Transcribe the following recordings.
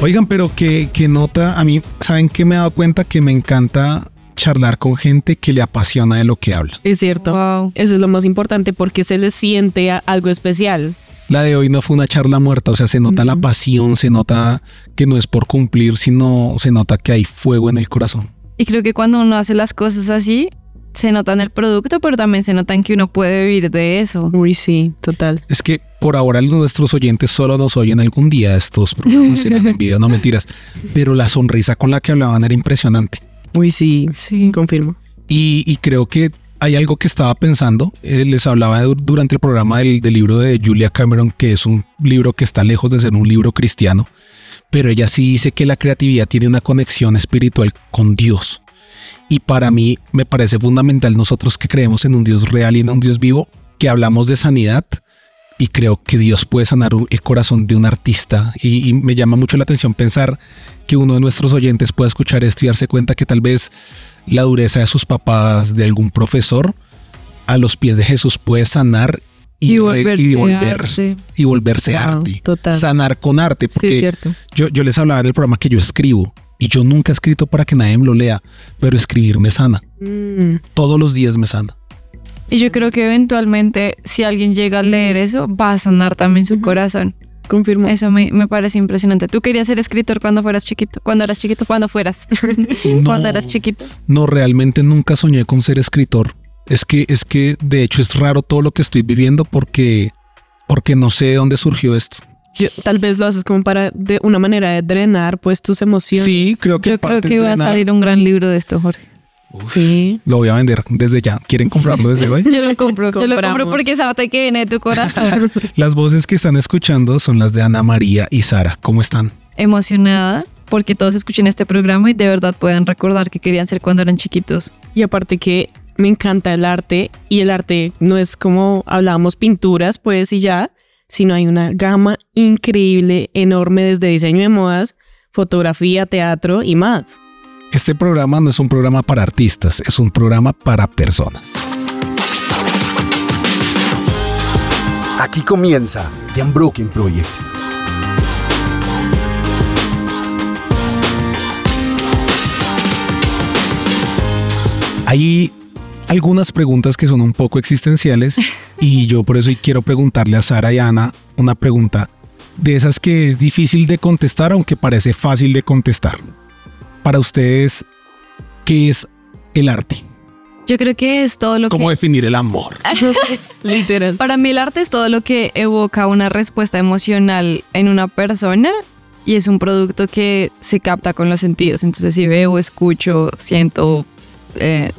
Oigan, pero que, que nota, a mí, ¿saben qué me he dado cuenta? Que me encanta charlar con gente que le apasiona de lo que habla. Es cierto. Wow. Eso es lo más importante porque se les siente algo especial. La de hoy no fue una charla muerta, o sea, se nota la pasión, se nota que no es por cumplir, sino se nota que hay fuego en el corazón. Y creo que cuando uno hace las cosas así, se nota en el producto, pero también se nota en que uno puede vivir de eso. Uy, sí, total. Es que por ahora nuestros oyentes solo nos oyen algún día estos programas serán en video, no mentiras, pero la sonrisa con la que hablaban era impresionante. Uy, sí, Sí. confirmo. Y, y creo que hay algo que estaba pensando. eh, les hablaba du- durante el programa del, del libro de Julia Cameron, que es un libro que está lejos de ser un libro cristiano, pero ella sí dice que la creatividad tiene una conexión espiritual con Dios. Y para mí me parece fundamental nosotros que creemos en un Dios real y en un Dios vivo, que hablamos de sanidad y creo que Dios puede sanar el corazón de un artista. Y, y me llama mucho la atención pensar que uno de nuestros oyentes pueda escuchar esto y darse cuenta que tal vez la dureza de sus papás, de algún profesor, a los pies de Jesús puede sanar y, Y re- volverse y volver arte. y volverse Wow, arte. total. Sanar con arte. Porque yo les hablaba del programa que yo escribo y yo nunca he escrito para que nadie me lo lea, pero escribir me sana. Mm, Todos los días me sana. Y yo creo que eventualmente, si alguien llega a leer eso, va a sanar también su corazón. confirmo. Eso me, me parece impresionante. ¿Tú querías ser escritor cuando fueras chiquito? Cuando eras chiquito, cuando fueras. No, Cuando eras chiquito. no, realmente nunca soñé con ser escritor. Es que, es que de hecho es raro todo lo que estoy viviendo porque, porque no sé de dónde surgió esto. Yo- tal vez lo haces como para de una manera de drenar pues tus emociones. Sí, creo que Yo creo que va a salir un gran libro de esto, Jorge. Sí. Lo voy a vender desde ya. ¿Quieren comprarlo desde hoy? Yo lo compro. Yo lo compro porque esa arte que viene de tu corazón. Las voces que están escuchando son las de Ana María y Sara. ¿Cómo están? Emocionada porque todos escuchen este programa y de verdad puedan recordar que querían ser cuando eran chiquitos. Y aparte que me encanta el arte y el arte no es como hablábamos pinturas pues y ya, sino hay una gama increíble, enorme desde diseño de modas, fotografía, teatro y más. Este programa no es un programa para artistas, es un programa para personas. Aquí comienza The Unbroken Project. Hay algunas preguntas que son un poco existenciales y yo por eso quiero preguntarle a Sara y a Ana una pregunta de esas que es difícil de contestar, aunque parece fácil de contestar. Para ustedes, ¿qué es el arte? Yo creo que es todo lo ¿Cómo que... definir el amor? Literal. Para mí el arte es todo lo que evoca una respuesta emocional en una persona y es un producto que se capta con los sentidos. Entonces si veo, escucho, siento, eh,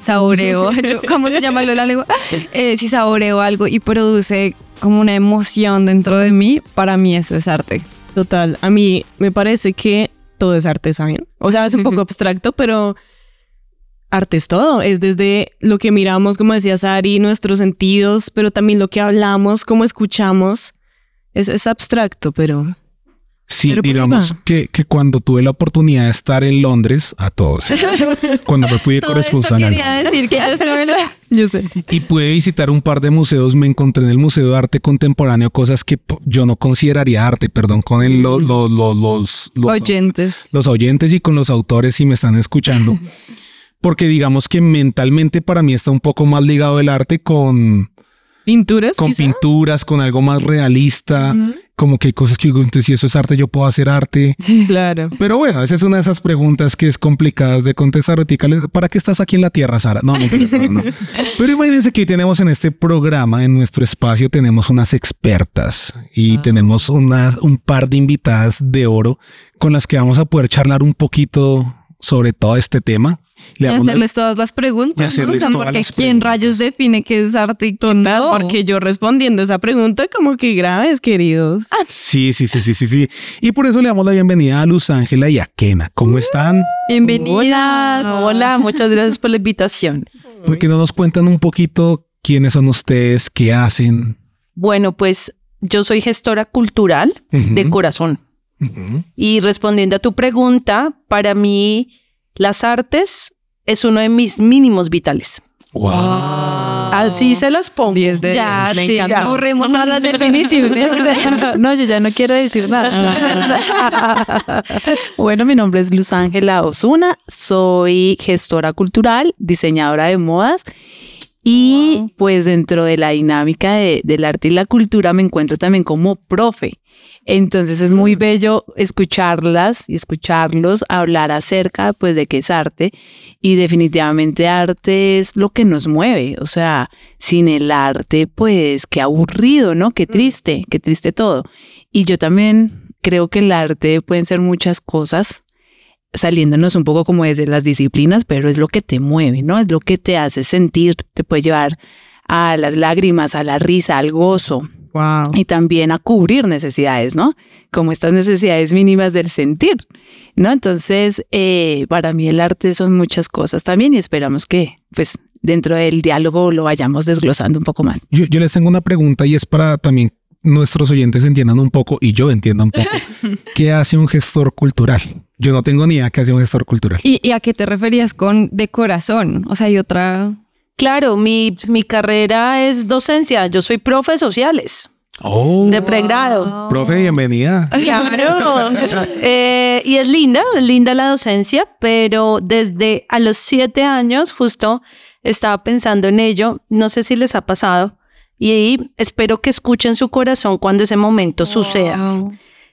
saboreo, ¿cómo se llama lo de la lengua? Eh, si saboreo algo y produce como una emoción dentro de mí, para mí eso es arte. Total, a mí me parece que todo es arte, ¿saben? O sea, es un poco abstracto, pero arte es todo. Es desde lo que miramos, como decía Sari, nuestros sentidos, pero también lo que hablamos, cómo escuchamos. Es, es abstracto, pero Sí, Pero digamos que, que cuando tuve la oportunidad de estar en Londres, a todos, cuando me fui de corresponsal quería decir que yo estaba en la- yo sé. y pude visitar un par de museos, me encontré en el Museo de Arte Contemporáneo cosas que yo no consideraría arte, perdón, con el- lo- lo- lo- los, los, oyentes. los oyentes y con los autores si me están escuchando. Porque digamos que mentalmente para mí está un poco más ligado el arte con, Pinturas. con quizá? pinturas, con algo más realista, como que hay cosas que digo, entonces si eso es arte, yo puedo hacer arte. Claro. Pero bueno, esa es una de esas preguntas que es complicadas de contestar. ¿Para qué estás aquí en la Tierra, Sara? No, no, no. Pero imagínense que hoy tenemos en este programa, en nuestro espacio, tenemos unas expertas y tenemos unas, un par de invitadas de oro con las que vamos a poder charlar un poquito sobre todo este tema. Y Le una- hacerles todas las preguntas. Y ¿no? hacerles O sea, todas porque las ¿quién preguntas. rayos define qué es arte y Total, no? porque yo respondiendo esa pregunta como que graves, queridos. Sí, sí, sí, sí, sí, sí. Y por eso le damos la bienvenida a Luz Ángela y a Kena. ¿Cómo están? Bienvenidas. Hola, muchas gracias por la invitación. ¿Por qué no nos cuentan un poquito quiénes son ustedes, qué hacen? Bueno, pues yo soy gestora cultural de Ujú. Y respondiendo a tu pregunta, para mí las artes es uno de mis mínimos vitales. Wow. Así se las pongo. 10 de Ya, 10, me sí, encanta. ya borremos todas las definiciones. No, yo ya no quiero decir nada. Bueno, mi nombre es Luz Ángela Osuna, soy gestora cultural, diseñadora de modas y pues dentro de la dinámica de- del arte y la cultura me encuentro también como profe. Entonces es muy bello escucharlas y escucharlos hablar acerca pues de qué es arte y definitivamente arte es lo que nos mueve, o sea, sin el arte pues qué aburrido, ¿no? Qué triste, qué triste todo. Y yo también creo que el arte pueden ser muchas cosas, saliéndonos un poco como desde las disciplinas, pero es lo que te mueve, ¿no? Es lo que te hace sentir, te puede llevar a las lágrimas, a la risa, al gozo Wow. y también a cubrir necesidades, ¿no? Como estas necesidades mínimas del sentir, ¿no? Entonces, eh, para mí el arte son muchas cosas también y esperamos que, pues, dentro del diálogo lo vayamos desglosando un poco más. Yo, yo les tengo una pregunta y es para también nuestros oyentes entiendan un poco y yo entienda un poco qué hace un gestor cultural. Yo no tengo ni idea qué hace un gestor cultural. ¿Y, y a qué te referías con de corazón? O sea, hay otra... Claro, mi, mi carrera es docencia. Yo soy profe sociales Oh, de pregrado. profe, bienvenida. Claro. Eh, y es linda, es linda la docencia, pero desde a los siete años justo estaba pensando en ello. No sé si les ha pasado y espero que escuchen su corazón cuando ese momento suceda.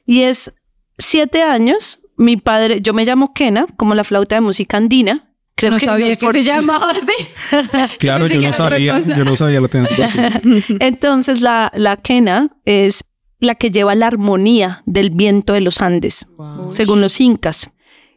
Y es siete años. Mi padre, yo me llamo Kena, como la flauta de música andina. Creo no que sabía que por- se llamaba así. Claro, yo no sabía, yo no sabía lo tenía. Entonces la, la quena es la que lleva la armonía del viento de los Andes, según los incas.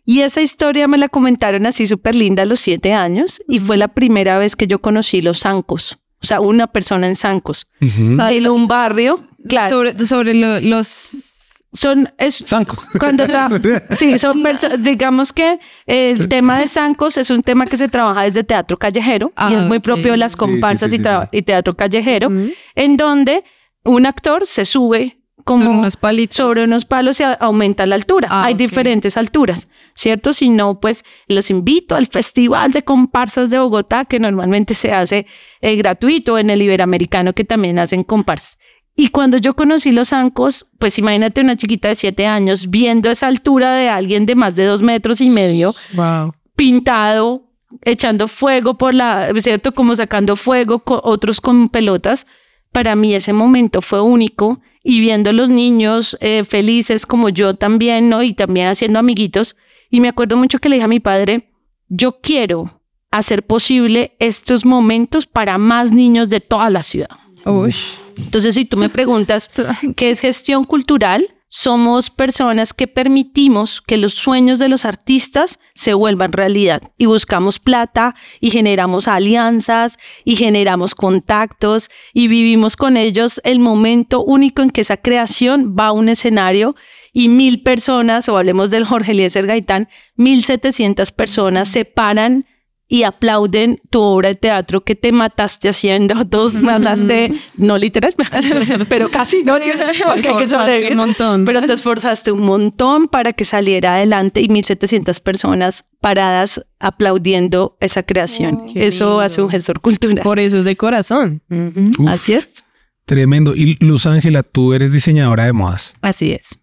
Y esa historia me la comentaron así súper linda a los siete años y fue la primera vez que yo conocí los zancos. O sea, una persona en zancos. Ujú. En un barrio, claro. Sobre, sobre lo- los... Son, es, Sanco. cuando sí, son digamos que el tema de zancos es un tema que se trabaja desde teatro callejero y Ah, es muy ok. propio de las comparsas sí, sí, y, tra- sí. y teatro callejero, en donde un actor se sube como Sobre unos palitos. sobre unos palos y aumenta la altura. Ah, Hay diferentes alturas, ¿cierto? Si no, pues los invito al Festival de Comparsas de Bogotá, que normalmente se hace eh, gratuito en el Iberoamericano, que también hacen comparsas. Y cuando yo conocí los zancos, pues imagínate una chiquita de siete años viendo esa altura de alguien de más de dos metros y medio, Wow. pintado, echando fuego por la, ¿cierto? Como sacando fuego, co- otros con pelotas. Para mí ese momento fue único y viendo los niños eh, felices como yo también, ¿no? Y también haciendo amiguitos. Y me acuerdo mucho que le dije a mi padre, yo quiero hacer posible estos momentos para más niños de toda la ciudad. Uy. Entonces, si tú me preguntas qué es gestión cultural, somos personas que permitimos que los sueños de los artistas se vuelvan realidad. Y buscamos plata y generamos alianzas y generamos contactos y vivimos con ellos el momento único en que esa creación va a un escenario y mil personas, o hablemos del Jorge Eliezer Gaitán, mil setecientas personas se paran y aplauden tu obra de teatro que te mataste haciendo, dos mataste, no literal, pero casi, ¿no? Porque hay que un montón. Pero te esforzaste un montón para que saliera adelante y 1700 personas paradas aplaudiendo esa creación. Eso lindo. hace un gestor cultural. Por eso es de corazón. Uf. Así es. Tremendo. Y Luz Ángela, tú eres diseñadora de modas. Así es.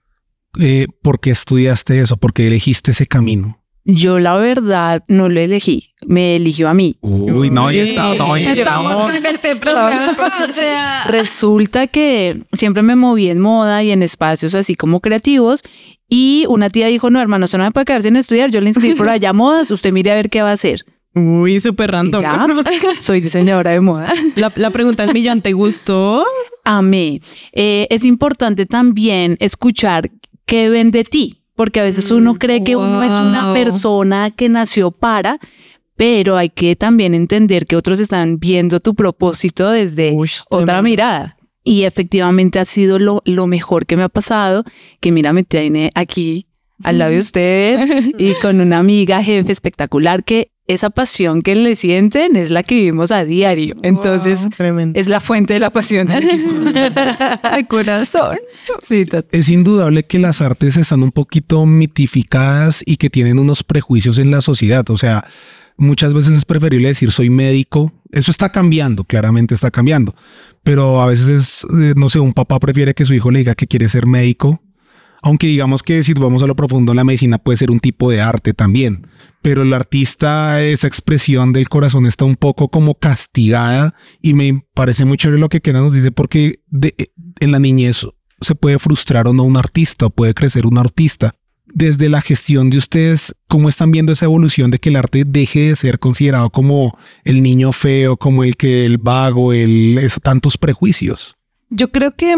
Eh, ¿Por qué estudiaste eso? ¿Por qué elegiste ese camino? Yo la verdad no lo elegí, me eligió a mí. Uy, no, ya está, no, estamos. este Resulta que siempre me moví en moda y en espacios así como creativos y una tía dijo, no hermano, usted no me puede quedar sin estudiar, yo le inscribí por allá a modas, usted mire a ver qué va a hacer. Uy, súper random. ya, soy diseñadora de moda. La, la pregunta del millón, ¿te gustó? Amé. Eh, es importante también escuchar qué ven de ti, porque a veces uno cree que uno es una persona que nació para, pero hay que también entender que otros están viendo tu propósito desde Uy, otra mirada. Y efectivamente ha sido lo, lo mejor que me ha pasado, que mira, me tiene aquí al lado de ustedes y con una amiga jefe espectacular que esa pasión que le sienten es la que vivimos a diario. Entonces, es la fuente de la pasión de corazón. Sí. Es indudable que las artes están un poquito mitificadas y que tienen unos prejuicios en la sociedad. O sea, Muchas veces es preferible decir soy médico. Eso está cambiando, claramente está cambiando. Pero a veces es, eh, no sé, un papá prefiere que su hijo le diga que quiere ser médico. Aunque digamos que si vamos a lo profundo, la medicina puede ser un tipo de arte también. Pero el artista, esa expresión del corazón está un poco como castigada y me parece muy chévere lo que Kena nos dice porque en la niñez se puede frustrar o no un artista o puede crecer un artista desde la gestión de ustedes, ¿cómo están viendo esa evolución de que el arte deje de ser considerado como el niño feo, como el que el vago, el tantos prejuicios? Yo creo que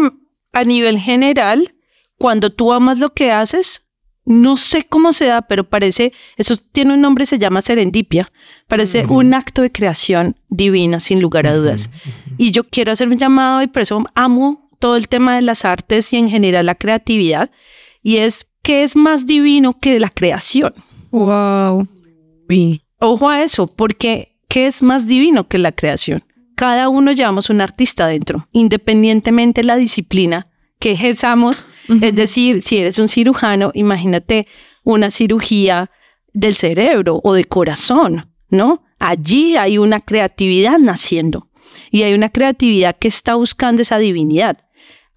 a nivel general, cuando tú amas lo que haces, no sé cómo se da, pero parece, eso tiene un nombre, se llama serendipia, parece un acto de creación divina, sin lugar a dudas. Y yo quiero hacer un llamado y por eso amo todo el tema de las artes y en general la creatividad, y es ¿qué es más divino que la creación? Wow. Ojo a eso, porque ¿qué es más divino que la creación? Cada uno llevamos un artista dentro, independientemente de la disciplina que ejerzamos. Es decir, si eres un cirujano, imagínate una cirugía del cerebro o de corazón, ¿no? Allí hay una creatividad naciendo y hay una creatividad que está buscando esa divinidad.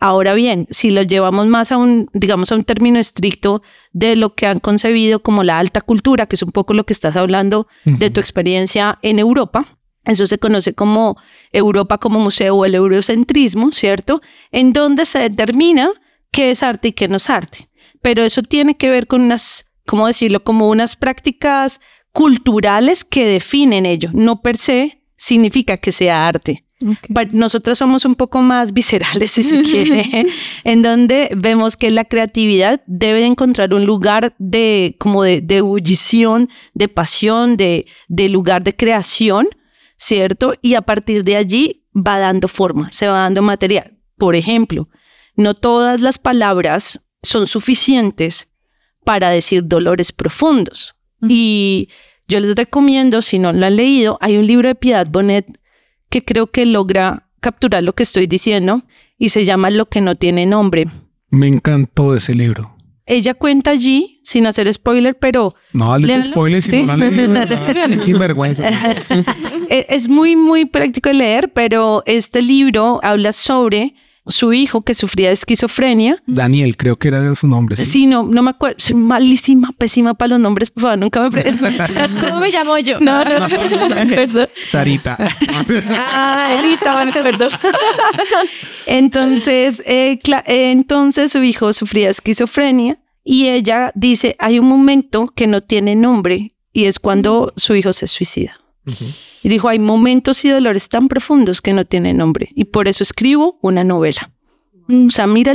Ahora bien, si lo llevamos más a un, digamos, a un término estricto de lo que han concebido como la alta cultura, que es un poco lo que estás hablando de tu experiencia en Europa, eso se conoce como Europa como museo o el eurocentrismo, ¿cierto? En donde se determina qué es arte y qué no es arte. Pero eso tiene que ver con unas, ¿cómo decirlo? Como unas prácticas culturales que definen ello. No per se significa que sea arte. Nosotros somos un poco más viscerales, si se quiere, en donde vemos que la creatividad debe encontrar un lugar de como de, ebullición, de pasión, de, de lugar de creación, ¿cierto? Y a partir de allí va dando forma, se va dando material. Por ejemplo, no todas las palabras son suficientes para decir dolores profundos. Y yo les recomiendo, si no lo han leído, hay un libro de Piedad Bonet que creo que logra capturar lo que estoy diciendo y se llama Lo que no tiene nombre. Me encantó ese libro. Ella cuenta allí, sin hacer spoiler, pero... No, les spoiler si no Sin vergüenza. E, es muy, muy práctico de leer, pero este libro habla sobre su hijo que sufría de esquizofrenia. Daniel, creo que era su nombre. Sí, no, no me acuerdo. Soy malísima, pésima para los nombres, por favor, nunca me ¿Cómo me llamo yo? No, no, perdón. Sarita. ah, Sarita, perdón. entonces, eh, entonces su hijo sufría de esquizofrenia y ella dice, hay un momento que no tiene nombre y es cuando su hijo se suicida. Y dijo, hay momentos y dolores tan profundos que no tienen nombre y por eso escribo una novela. Mm. O sea, mira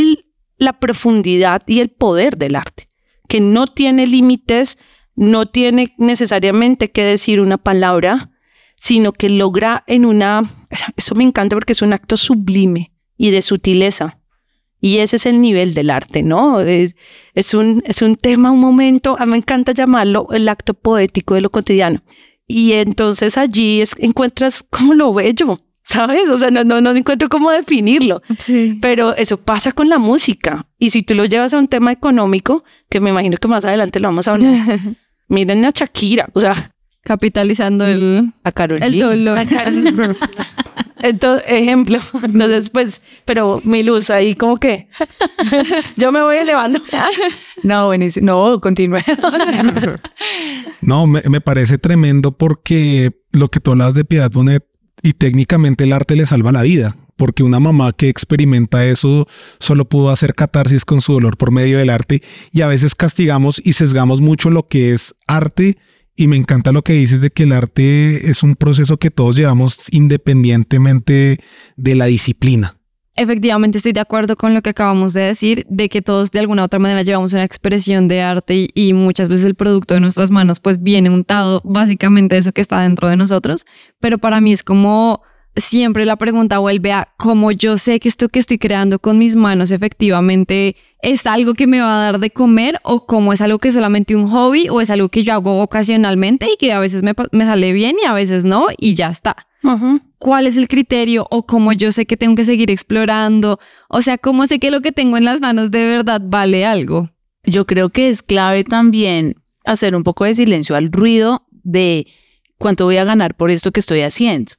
la profundidad y el poder del arte, que no tiene límites, no tiene necesariamente que decir una palabra, sino que logra en una, eso me encanta porque es un acto sublime y de sutileza. Y ese es el nivel del arte, ¿no? Es, es, un, es un tema, un momento, a mí me encanta llamarlo el acto poético de lo cotidiano. Y entonces allí es, encuentras como lo bello, ¿sabes? O sea, no, no, no encuentro cómo definirlo. Sí. Pero eso pasa con la música. Y si tú lo llevas a un tema económico, que me imagino que más adelante lo vamos a hablar, miren a Shakira, o sea. Capitalizando el, a Karol el dolor. Entonces, ejemplo, no después, pero mi luz ahí como que yo me voy elevando. no, buenísimo. No, continúe. no, me, parece tremendo porque lo que tú hablas de Piedad Bonet y técnicamente el arte le salva la vida. Porque una mamá que experimenta eso solo pudo hacer catarsis con su dolor por medio del arte y a veces castigamos y sesgamos mucho lo que es arte y me encanta lo que dices de que el arte es un proceso que todos llevamos independientemente de la disciplina. Efectivamente, estoy de acuerdo con lo que acabamos de decir, de que todos de alguna u otra manera llevamos una expresión de arte y, muchas veces el producto de nuestras manos pues viene untado básicamente eso que está dentro de nosotros, pero para mí es como siempre la pregunta vuelve a cómo yo sé que esto que estoy creando con mis manos efectivamente es algo que me va a dar de comer o cómo es algo que es solamente un hobby o es algo que yo hago ocasionalmente y que a veces me, sale bien y a veces no y ya está. ¿Cuál es el criterio o cómo yo sé que tengo que seguir explorando? O sea, ¿cómo sé que lo que tengo en las manos de verdad vale algo? Yo creo que es clave también hacer un poco de silencio al ruido de cuánto voy a ganar por esto que estoy haciendo.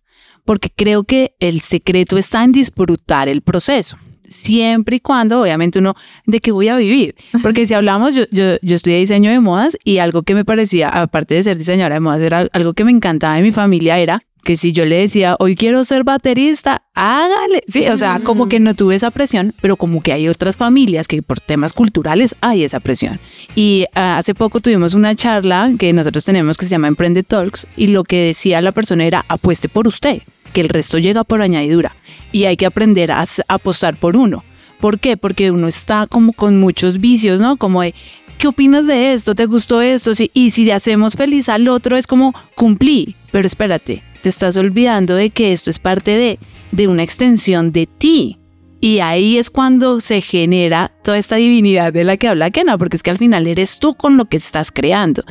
Porque creo que el secreto está en disfrutar el proceso siempre y cuando, obviamente, uno, ¿de qué voy a vivir? Porque si hablamos, yo, yo, yo estudié diseño de modas y algo que me parecía, aparte de ser diseñadora de modas, era algo que me encantaba de mi familia, era que si yo le decía, hoy quiero ser baterista, hágale. Sí, o sea, como que no tuve esa presión, pero como que hay otras familias que por temas culturales hay esa presión. Y ah, hace poco tuvimos una charla que nosotros tenemos que se llama Emprende Talks y lo que decía la persona era, apueste por usted, que el resto llega por añadidura y hay que aprender a, apostar por uno. ¿Por qué? Porque uno está como con muchos vicios, ¿no? Como de, ¿qué opinas de esto? ¿Te gustó esto? Y si hacemos feliz al otro es como cumplí, pero espérate, te estás olvidando de que esto es parte de, de una extensión de ti. Y ahí es cuando se genera toda esta divinidad de la que habla Kena, porque es que al final eres tú con lo que estás creando.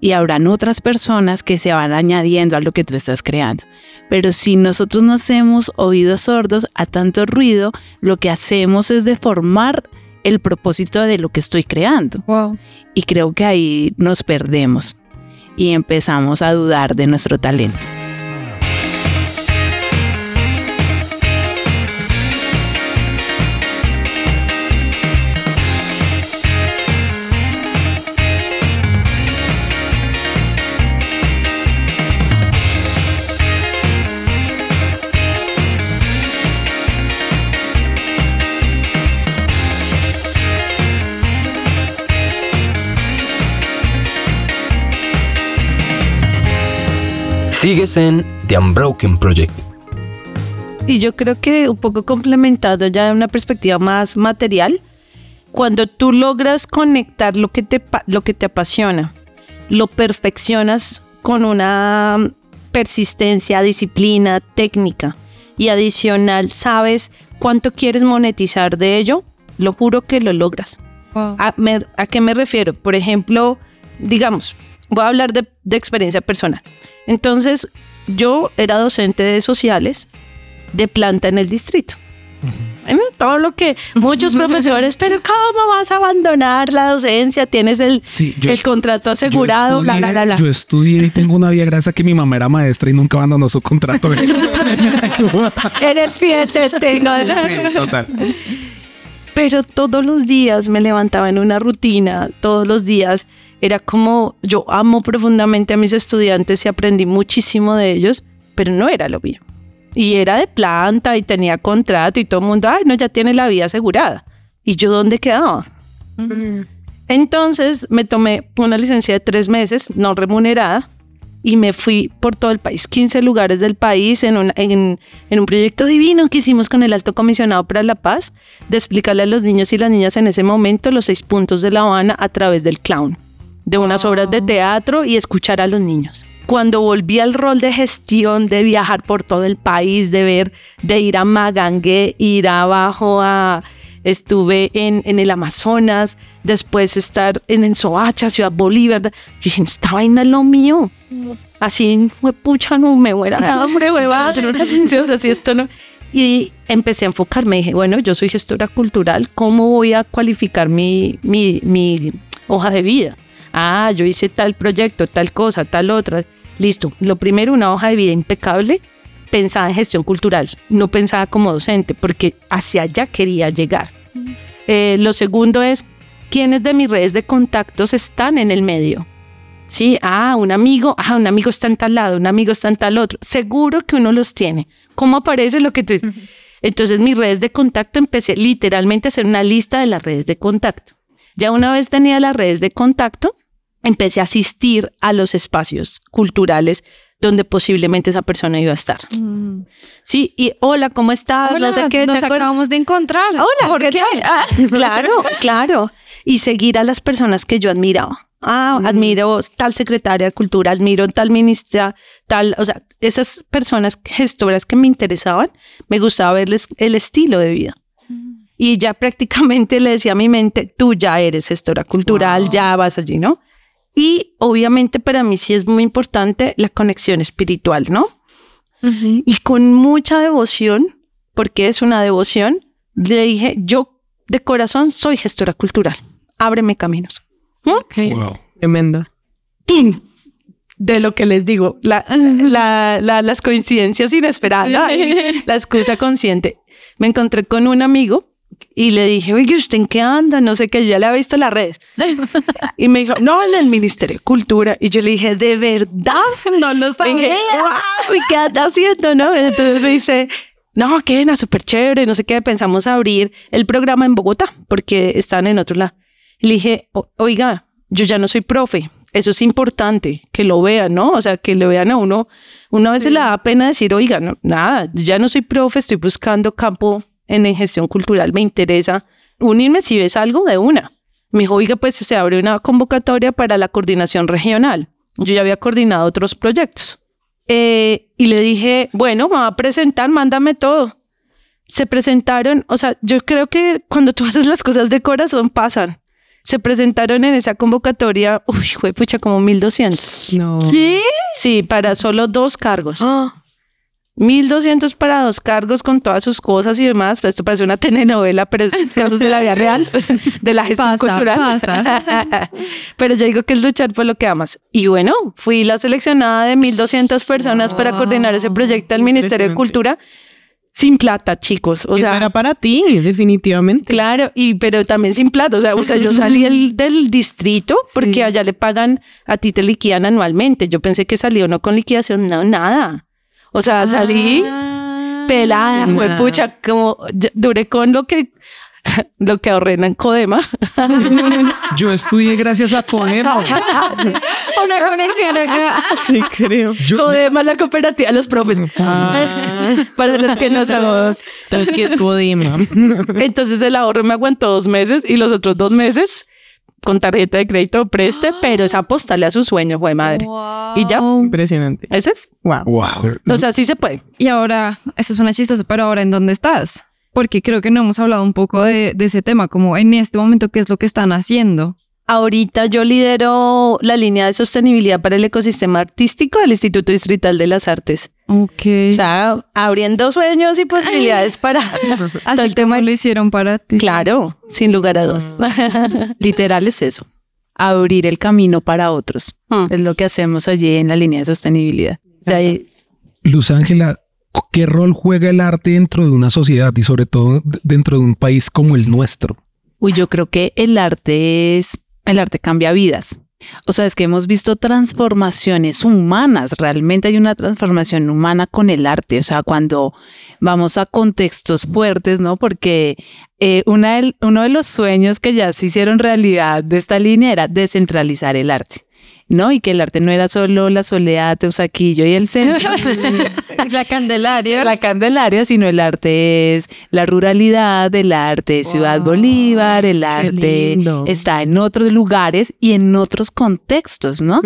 Y habrán otras personas que se van añadiendo a lo que tú estás creando. Pero si nosotros no hacemos oídos sordos a tanto ruido, lo que hacemos es deformar el propósito de lo que estoy creando. Y creo que ahí nos perdemos y empezamos a dudar de nuestro talento. Sigues en The Unbroken Project. Y yo creo que un poco complementado ya de una perspectiva más material, cuando tú logras conectar lo que te, lo que te apasiona, lo perfeccionas con una persistencia, disciplina, técnica y adicional sabes cuánto quieres monetizar de ello, lo juro que lo logras. ¿A, ¿A, qué me refiero? Por ejemplo, digamos, voy a hablar de, de experiencia personal. Entonces, yo era docente de sociales de planta en el distrito. todo lo que muchos profesores, pero ¿cómo vas a abandonar la docencia? Tienes el, el contrato asegurado, yo estudié, Yo estudié y tengo una vía gracias que mi mamá era maestra y nunca abandonó su contrato. Eres fiel testigo. Sí, total. Pero todos los días me levantaba en una rutina, todos los días era como yo amo profundamente a mis estudiantes y aprendí muchísimo de ellos, pero no era lo mío. Y era de planta y tenía contrato y todo el mundo, ay, no, ya tiene la vida asegurada. ¿Y yo dónde quedaba? Entonces me tomé una licencia de tres meses, no remunerada, y me fui por todo el país, 15 lugares del país, en, en, un proyecto divino que hicimos con el Alto Comisionado para la Paz, de explicarle a los niños y las niñas en ese momento los seis puntos de La Habana a través del clown de unas obras de teatro y escuchar a los niños. Cuando volví al rol de gestión, de viajar por todo el país, de ver, de ir a Magangue, ir abajo a... Estuve en, en el Amazonas, después estar en, en Soacha, Ciudad Bolívar. dije, esta vaina es lo mío. Así, pucha, no me muera hambre, hueva, así esto no. Y empecé a enfocarme, dije, bueno, yo soy gestora cultural, ¿cómo voy a cualificar mi, mi, mi hoja de vida? Ah, yo hice tal proyecto, tal cosa, tal otra. Listo. Lo primero, una hoja de vida impecable, pensada en gestión cultural, no pensada como docente, porque hacia allá quería llegar. Eh, lo segundo es, ¿quiénes de mis redes de contactos están en el medio? Sí, ah, un amigo, ah, un amigo está en tal lado, un amigo está en tal otro. Seguro que uno los tiene. ¿Cómo aparece lo que tú Entonces, mis redes de contacto empecé literalmente a hacer una lista de las redes de contacto. Ya una vez tenía las redes de contacto, empecé a asistir a los espacios culturales donde posiblemente esa persona iba a estar. Mm. Sí, y hola, ¿cómo estás? Hola, nos acabamos de encontrar. Hola, ¿por qué? Ah, claro, claro. Y seguir a las personas que yo admiraba. Ah, mm. admiro tal secretaria de cultura, admiro tal ministra, tal, o sea, esas personas gestoras que me interesaban, me gustaba verles el estilo de vida y ya prácticamente le decía a mi mente, tú ya eres gestora cultural, ya vas allí, ¿no? Y obviamente para mí sí es muy importante la conexión espiritual, ¿no? Y con mucha devoción, porque es una devoción, le dije, yo de corazón soy gestora cultural, ábreme caminos. ¿Mm? Tremendo. de lo que les digo, la, la, la- las coincidencias inesperadas, la excusa consciente. Me encontré con un amigo y le dije, oye, ¿usted en qué anda? No sé qué, ya le había visto las redes. Y me dijo, no, en el Ministerio de Cultura. Y yo le dije, ¿de verdad? No lo sabía. "Guau, ¿y qué anda haciendo? ¿No? Entonces me dice, no, qué era súper chévere, no sé qué. Pensamos abrir el programa en Bogotá porque están en otro lado. Y le dije, "O- oiga, yo ya no soy profe. Eso es importante, que lo vean, ¿no? O sea, que le vean a uno. Una vez se le da pena decir, oiga, no, nada, ya no soy profe, estoy buscando campo en, gestión cultural, me interesa unirme si ves algo de una. Me dijo, oiga, pues se abre una convocatoria para la coordinación regional. Yo ya había coordinado otros proyectos. Eh, y le dije, bueno, me va a presentar, mándame todo. Se presentaron, o sea, yo creo que cuando tú haces las cosas de corazón pasan. Se presentaron en esa convocatoria, uy, fue pucha, como 1200. No. Sí, para solo dos cargos. 1200 para dos cargos con todas sus cosas y demás. Pues esto parece una telenovela, pero es casos de la vida real, de la gestión Pasa, cultural. pasa. pero yo digo que es luchar por lo que amas. Y bueno, fui la seleccionada de 1200 personas para coordinar ese proyecto del Ministerio de. Cultura sin plata, chicos. O Eso sea, era para ti, definitivamente. Claro, y pero también sin plata. O sea, o sea, yo salí del, del distrito porque Sí. allá le pagan, a ti te liquidan anualmente. Yo pensé que salió no con liquidación, no, nada. O sea, salí Ah, pelada, sí, fue pucha, como duré con lo que lo que ahorré en Codema. Yo estudié gracias a Coema. Una conexión acá. Sí, creo. Yo, Codema es la cooperativa de los profes. Para los que no saben. Todos, todos que es Codema. Entonces el ahorro me aguantó dos meses y los otros dos meses con tarjeta de crédito preste, pero es apostarle a su sueño, fue madre. Y ya. Impresionante. Ese es. Wow. wow. O sea, sí se puede. Y ahora, esto suena chistoso, pero ahora ¿en dónde estás? Porque creo que no hemos hablado un poco de, de ese tema, como en este momento, ¿qué es lo que están haciendo? Ahorita yo lidero la línea de sostenibilidad para el ecosistema artístico del Instituto Distrital de las Artes. Ok. O sea, abriendo sueños y posibilidades para todo Así el tema. como lo hicieron para ti. Claro, sin lugar a dudas. Literal es eso. Abrir el camino para otros. Hmm. Es lo que hacemos allí en la línea de sostenibilidad. De ahí- Luz Ángela, ¿qué rol juega el arte dentro de una sociedad y sobre todo dentro de un país como el nuestro? Uy, yo creo que el arte es, el arte cambia vidas. O sea, es que hemos visto transformaciones humanas, realmente hay una transformación humana con el arte, o sea, cuando vamos a contextos fuertes, ¿no? Porque eh, una uno de los sueños que ya se hicieron realidad de esta línea era descentralizar el arte. ¿No? Y que el arte no era solo la soledad, Teusaquillo y el centro, La Candelaria. la Candelaria, sino el arte es la ruralidad, el arte es Ciudad Bolívar, el arte lindo. está en otros lugares y en otros contextos, ¿no?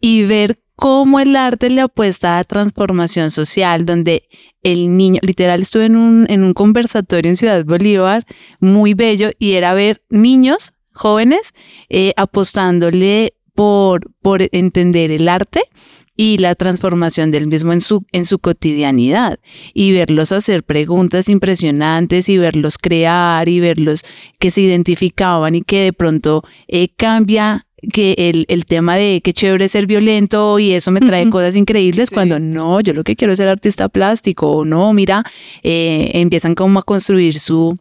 Y ver cómo el arte le apuesta a transformación social, donde el niño, literal estuve en un, en un conversatorio en Ciudad Bolívar muy bello y era ver niños jóvenes eh, apostándole por, por entender el arte y la transformación del mismo en su, en su cotidianidad y verlos hacer preguntas impresionantes y verlos crear y verlos que se identificaban y que de pronto eh, cambia que el, el tema de qué chévere ser violento y eso me trae cosas increíbles cuando no, yo lo que quiero es ser artista plástico o no, mira, eh, empiezan como a construir su,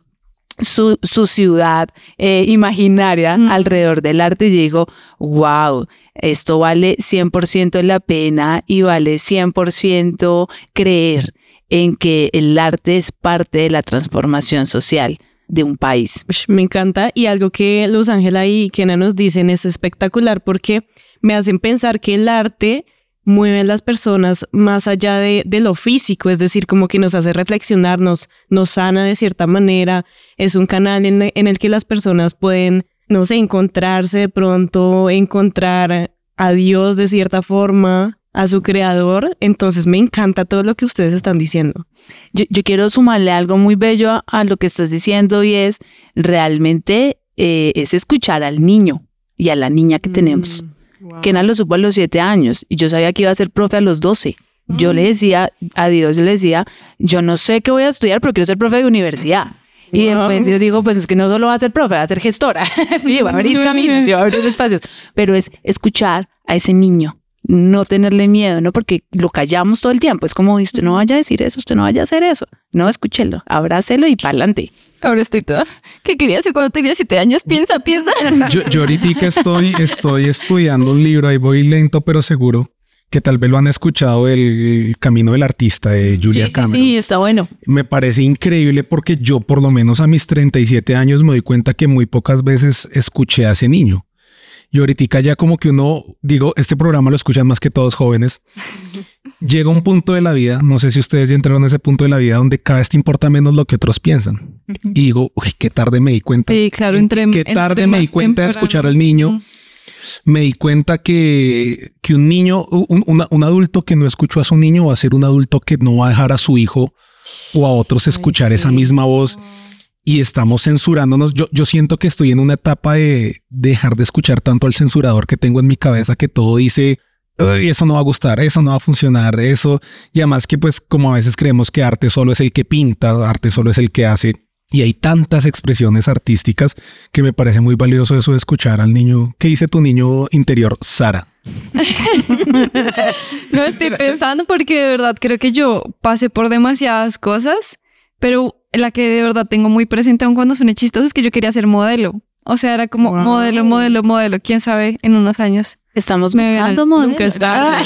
su, su ciudad eh, imaginaria alrededor del arte. Y digo, wow, esto vale 100% la pena y vale 100% creer en que el arte es parte de la transformación social de un país. Me encanta. Y algo que Luz Ángela y Kena nos dicen es espectacular porque me hacen pensar que el arte mueve a las personas más allá de, de lo físico, es decir, como que nos hace reflexionar, nos, nos sana de cierta manera, es un canal en, en el que las personas pueden, no sé, encontrarse de pronto, encontrar a Dios de cierta forma, a su creador, entonces me encanta todo lo que ustedes están diciendo. Yo, yo quiero sumarle algo muy bello a, a lo que estás diciendo y es realmente eh, es escuchar al niño y a la niña que tenemos. Kena lo supo a los siete años y yo sabía que iba a ser profe a los doce. Yo le decía a Dios, le decía, yo no sé qué voy a estudiar, pero quiero ser profe de universidad. Y Wow. después yo digo, pues es que no solo va a ser profe, va a ser gestora. sí, va a abrir caminos, va a abrir espacios. Pero es escuchar a ese niño no tenerle miedo, ¿no? Porque lo callamos todo el tiempo. Es como, usted no vaya a decir eso, usted no vaya a hacer eso. No, escúchelo, abrácelo y pa'lante. Ahora estoy toda. ¿Qué quería hacer cuando tenía siete años? Piensa, piensa. Yo, yo ahorita estoy, estoy estudiando un libro, ahí voy lento pero seguro, que tal vez lo han escuchado, El Camino del Artista de Julia Sí, sí, Cameron. sí, está bueno. Me parece increíble porque yo por lo menos a mis 37 años me doy cuenta que muy pocas veces escuché a ese niño. Y ahorita ya como que uno, digo, este programa lo escuchan más que todos jóvenes. Llega un punto de la vida, no sé si ustedes ya entraron a ese punto de la vida donde cada vez te importa menos lo que otros piensan. Y digo, uy, qué tarde me di cuenta. Sí, claro, entre Qué tarde entre me di cuenta de escuchar al niño. Me di cuenta que, que un niño, un, una- un adulto que no escuchó a su niño va a ser un adulto que no va a dejar a su hijo o a otros escuchar esa misma voz y estamos censurándonos. Yo, yo siento que estoy en una etapa de dejar de escuchar tanto al censurador que tengo en mi cabeza que todo dice, "Ay, eso no va a gustar, eso no va a funcionar, eso. Y además que pues como a veces creemos que arte solo es el que pinta, arte solo es el que hace. Y hay tantas expresiones artísticas que me parece muy valioso eso de escuchar al niño. ¿Qué dice tu niño interior, Sara? No estoy pensando porque de verdad creo que yo pasé por demasiadas cosas, pero la que de verdad tengo muy presente aun cuando suene chistoso es que yo quería ser modelo. O sea, era como Wow. modelo, modelo, modelo. ¿Quién sabe en unos años? Estamos buscando nunca modelos. está.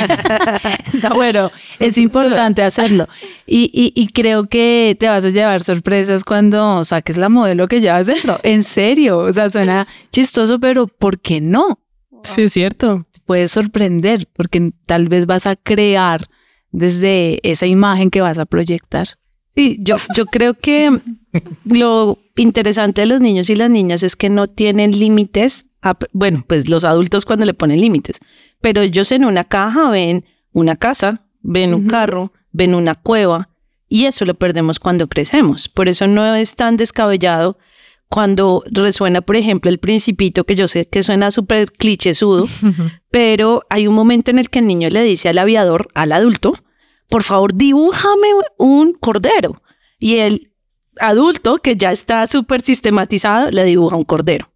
Está bueno, es importante hacerlo. Y, y, y creo que te vas a llevar sorpresas cuando saques la modelo que llevas dentro. En serio, o sea, suena chistoso, pero ¿por qué no? Sí, es cierto. Te puedes sorprender porque tal vez vas a crear desde esa imagen que vas a proyectar. Sí, yo, yo creo que lo interesante de los niños y las niñas es que no tienen límites. a- bueno, pues los adultos cuando le ponen límites, pero ellos en una caja ven una casa, ven un carro, ven una cueva y eso lo perdemos cuando crecemos. Por eso no es tan descabellado cuando resuena, por ejemplo, el principito, que yo sé que suena súper clichésudo, pero hay un momento en el que el niño le dice al aviador, al adulto, por favor, dibújame un cordero. Y el adulto, que ya está súper sistematizado, le dibuja un cordero.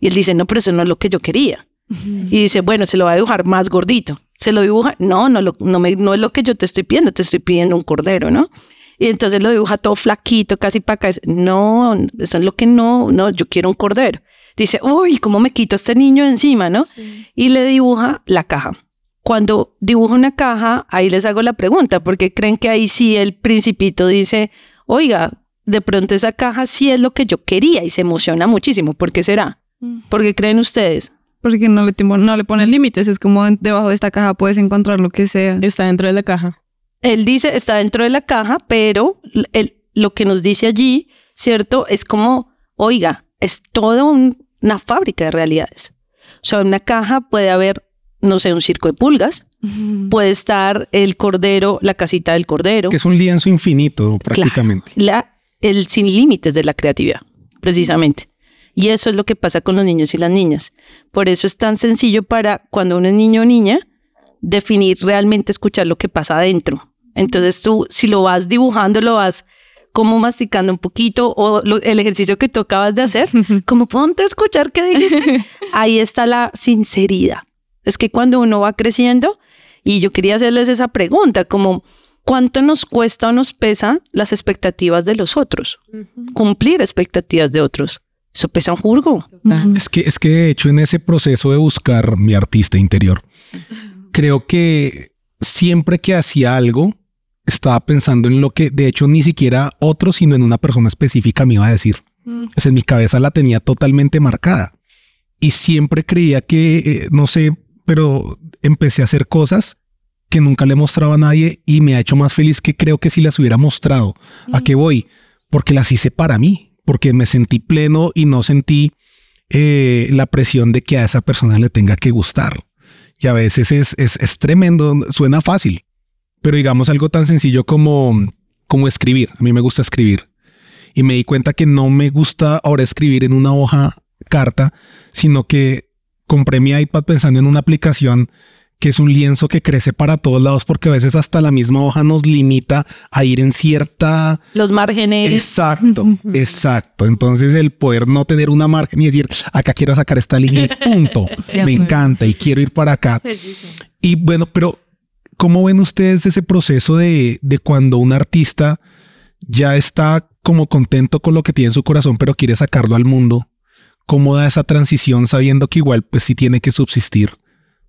Y él dice, no, pero eso no es lo que yo quería. Y dice, bueno, se lo va a dibujar más gordito. Se lo dibuja, no, no, lo- no, me, no es lo que yo te estoy pidiendo, te estoy pidiendo un cordero, ¿no? Y entonces lo dibuja todo flaquito, casi para caer. No, eso es lo que no, no, yo quiero un cordero. Dice, uy, ¿cómo me quito a este niño encima, no? Y le dibuja la caja. Cuando dibuja una caja, ahí les hago la pregunta, porque creen que ahí sí el principito dice, oiga, de pronto esa caja sí es lo que yo quería y se emociona muchísimo. ¿Por qué será? ¿Por qué creen ustedes? Porque no le, no le ponen límites. Es como debajo de esta caja puedes encontrar lo que sea. Está dentro de la caja. Él dice, está dentro de la caja, pero el- lo que nos dice allí, ¿cierto? Es como, oiga, es toda un- una fábrica de realidades. O sea, en una caja puede haber, no sé, un circo de pulgas, puede estar el cordero, la casita del cordero, Que es un lienzo infinito prácticamente. la, el sin límites de la creatividad, precisamente. Y eso es lo que pasa con los niños y las niñas. Por eso es tan sencillo para cuando uno es niño o niña, definir realmente escuchar lo que pasa adentro. Entonces tú, si lo vas dibujando, lo vas como masticando un poquito o lo- el ejercicio que tú acabas de hacer, como ponte a escuchar qué dijiste. Ahí está la sinceridad. Es que cuando uno va creciendo, y yo quería hacerles esa pregunta, como ¿cuánto nos cuesta o nos pesa las expectativas de los otros? Cumplir expectativas de otros. Eso pesa un jurgo. Es que, es que de hecho en ese proceso de buscar mi artista interior, creo que siempre que hacía algo, estaba pensando en lo que de hecho ni siquiera otro, sino en una persona específica me iba a decir. O sea, en mi cabeza la tenía totalmente marcada. Y siempre creía que, eh, no sé, pero empecé a hacer cosas que nunca le mostraba a nadie y me ha hecho más feliz que creo que si las hubiera mostrado. ¿A qué voy? Porque las hice para mí, porque me sentí pleno y no sentí eh, la presión de que a esa persona le tenga que gustar. Y a veces es, es, es tremendo, suena fácil, pero digamos algo tan sencillo como, como escribir. A mí me gusta escribir y me di cuenta que no me gusta ahora escribir en una hoja carta, sino que compré mi iPad pensando en una aplicación que es un lienzo que crece para todos lados porque a veces hasta la misma hoja nos limita a ir en cierta Los márgenes. Exacto, exacto. Entonces el poder no tener una margen y decir, acá quiero sacar esta línea y punto. Me encanta y quiero ir para acá. Y bueno, pero ¿cómo ven ustedes ese proceso de, de cuando un artista ya está como contento con lo que tiene en su corazón, pero quiere sacarlo al mundo? ¿Cómo da esa transición sabiendo que igual pues sí tiene que subsistir?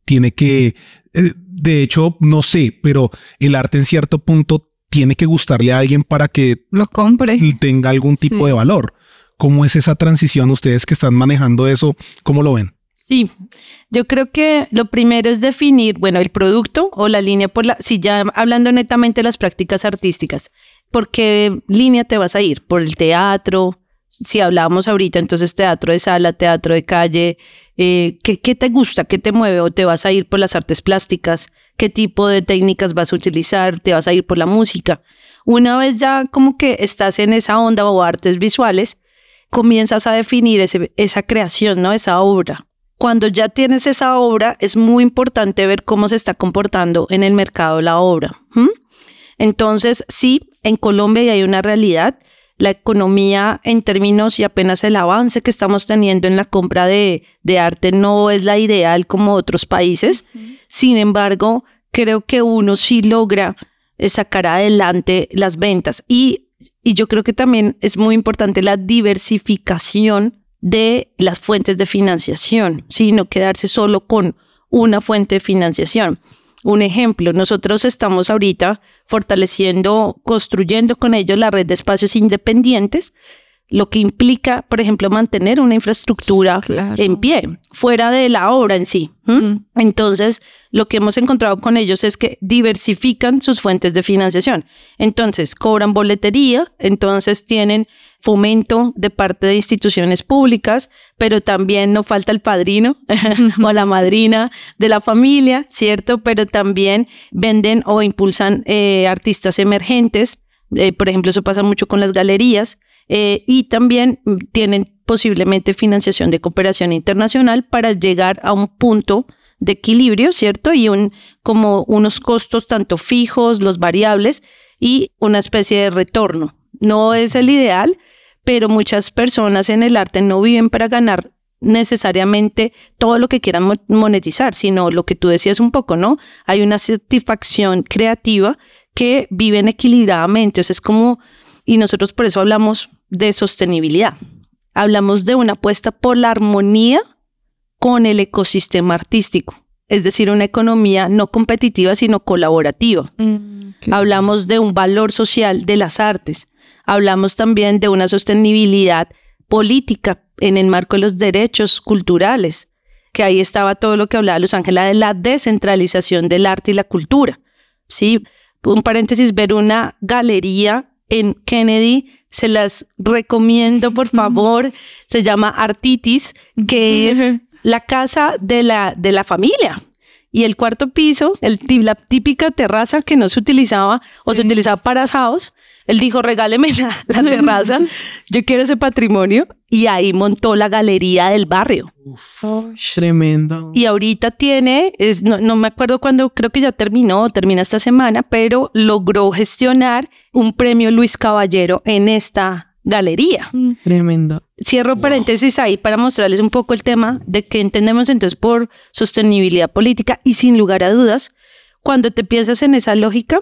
Tiene que, eh, de hecho, no sé, pero el arte en cierto punto tiene que gustarle a alguien para que Lo compre. tenga algún tipo Sí. de valor. ¿Cómo es esa transición? Ustedes que están manejando eso, ¿cómo lo ven? Sí, yo creo que lo primero es definir, bueno, el producto o la línea por la, si ya hablando netamente de las prácticas artísticas, ¿por qué línea te vas a ir? ¿Por el teatro? Si hablábamos ahorita, entonces teatro de sala, teatro de calle, eh, ¿qué, ¿qué te gusta? ¿Qué te mueve? ¿O te vas a ir por las artes plásticas? ¿Qué tipo de técnicas vas a utilizar? ¿Te vas a ir por la música? Una vez ya como que estás en esa onda o artes visuales, comienzas a definir ese- esa creación, ¿no? Esa obra. Cuando ya tienes esa obra, es muy importante ver cómo se está comportando en el mercado la obra. Entonces, sí, en Colombia hay una realidad. La economía en términos y apenas el avance que estamos teniendo en la compra de, de arte no es la ideal como otros países. Sin embargo, creo que uno sí logra eh, sacar adelante las ventas. Y, y yo creo que también es muy importante la diversificación de las fuentes de financiación, ¿sí? no quedarse solo con una fuente de financiación. Un ejemplo, nosotros estamos ahorita fortaleciendo, construyendo con ellos la red de espacios independientes, lo que implica, por ejemplo, mantener una infraestructura Claro. en pie, fuera de la obra en sí. Mm. Entonces, lo que hemos encontrado con ellos es que diversifican sus fuentes de financiación. Entonces, cobran boletería, entonces tienen fomento de parte de instituciones públicas, pero también no falta el padrino o la madrina de la familia, ¿cierto? Pero también venden o impulsan eh, artistas emergentes. Eh, por ejemplo, eso pasa mucho con las galerías. Eh, y también tienen posiblemente financiación de cooperación internacional para llegar a un punto de equilibrio, ¿cierto? Y un, como unos costos tanto fijos, los variables y una especie de retorno. No es el ideal, pero muchas personas en el arte no viven para ganar necesariamente todo lo que quieran mo- monetizar, sino lo que tú decías un poco, ¿no? Hay una satisfacción creativa que viven equilibradamente, o sea, es como, y nosotros por eso hablamos de sostenibilidad, hablamos de una apuesta por la armonía con el ecosistema artístico, es decir, una economía no competitiva, sino colaborativa. Hablamos de un valor social de las artes. Hablamos también de una sostenibilidad política en el marco de los derechos culturales, que ahí estaba todo lo que hablaba Luz Ángela de la descentralización del arte y la cultura. Sí, un paréntesis, ver una galería en Kennedy, se las recomiendo por favor, se llama Artitis, que es la casa de la, de la familia. Y el cuarto piso, el, la típica terraza que no se utilizaba o se utilizaba para asados, él dijo, regáleme la, la terraza, yo quiero ese patrimonio. Y ahí montó la galería del barrio. Tremendo. Y ahorita tiene, es, no, no me acuerdo cuándo, creo que ya terminó, termina esta semana, pero logró gestionar un premio Luis Caballero en esta galería. Tremendo. Cierro paréntesis ahí para mostrarles un poco el tema de que entendemos entonces por sostenibilidad política y sin lugar a dudas, cuando te piensas en esa lógica,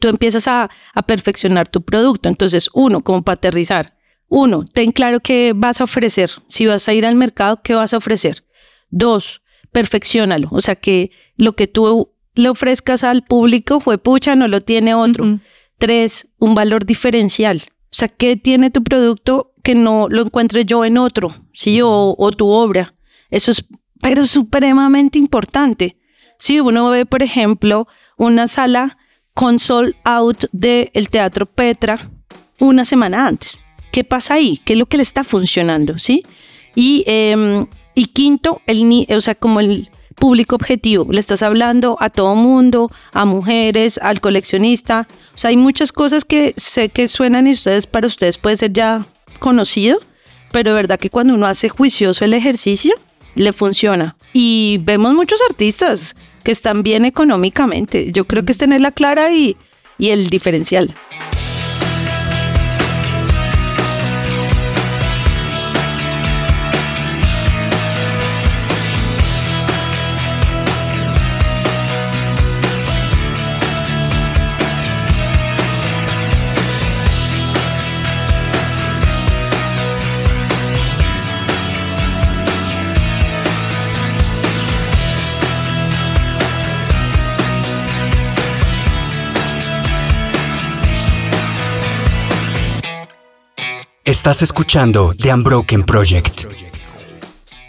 tú empiezas a, a perfeccionar tu producto. Entonces, uno, como para aterrizar, uno, ten claro qué vas a ofrecer. Si vas a ir al mercado, ¿qué vas a ofrecer? Dos, perfeccionalo. O sea, que lo que tú le ofrezcas al público fue pucha, no lo tiene otro. Tres, un valor diferencial. O sea, ¿qué tiene tu producto que no lo encuentre yo en otro? ¿Sí? O, o tu obra. Eso es, pero supremamente importante. Si uno ve, por ejemplo, una sala con sold out del Teatro Petra una semana antes. ¿Qué pasa ahí? ¿Qué es lo que le está funcionando? ¿Sí? Y, em, y quinto, el, o sea, como el público objetivo. Le estás hablando a todo mundo, a mujeres, al coleccionista. O sea, hay muchas cosas que sé que suenan y ustedes, para ustedes puede ser ya conocido, pero de verdad que cuando uno hace juicioso el ejercicio, le funciona. Y vemos muchos artistas que están bien económicamente. Yo creo que es tenerla clara y, y el diferencial. Estás escuchando The Unbroken Project.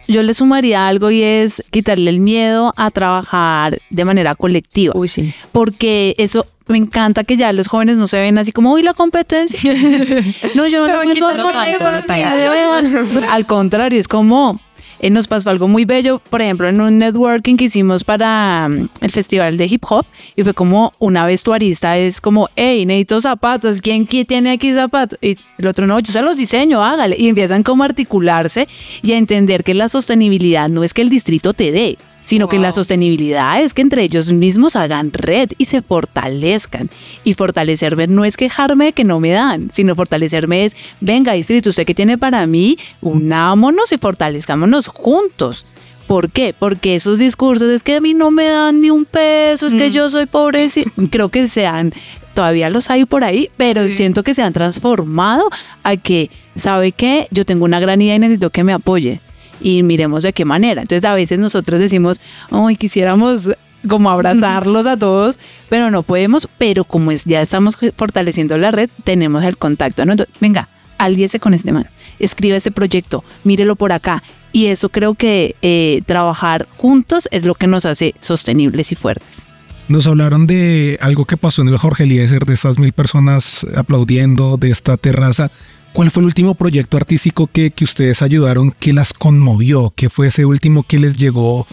Yo le sumaría algo y es quitarle el miedo a trabajar de manera colectiva. Uy, sí. Porque eso me encanta que ya los jóvenes no se ven así como, uy, la competencia. no, yo no Me van meto quitando al. Al contrario, es como eh, nos pasó algo muy bello, por ejemplo, en un networking que hicimos para mm, el festival de hip hop y fue como una vestuarista es como, hey, necesito zapatos, ¿quién, qui- tiene aquí zapatos? Y el otro, no, yo se los diseño, hágale. Y empiezan como a articularse y a entender que la sostenibilidad no es que el distrito te dé, sino que la sostenibilidad es que entre ellos mismos hagan red y se fortalezcan. Y fortalecerme no es quejarme de que no me dan, sino fortalecerme es, venga, distrito, usted que tiene para mí, unámonos y fortalezcámonos juntos. ¿Por qué? Porque esos discursos es que a mí no me dan ni un peso, es que yo soy pobre, sí, creo que sean, todavía los hay por ahí, pero siento que se han transformado a que, ¿sabe qué? Yo tengo una gran idea y necesito que me apoye y miremos de qué manera. Entonces a veces nosotros decimos, ay, quisiéramos como abrazarlos a todos, pero no podemos, pero como es, ya estamos fortaleciendo la red, tenemos el contacto. ¿no? Entonces, venga, aliese con este man, escribe este proyecto, mírelo por acá. Y eso creo que eh, trabajar juntos es lo que nos hace sostenibles y fuertes. Nos hablaron de algo que pasó en el Jorge Eliezer, de estas mil personas aplaudiendo, de esta terraza. ¿Cuál fue el último proyecto artístico que, que ustedes ayudaron que las conmovió? ¿Qué fue ese último que les llegó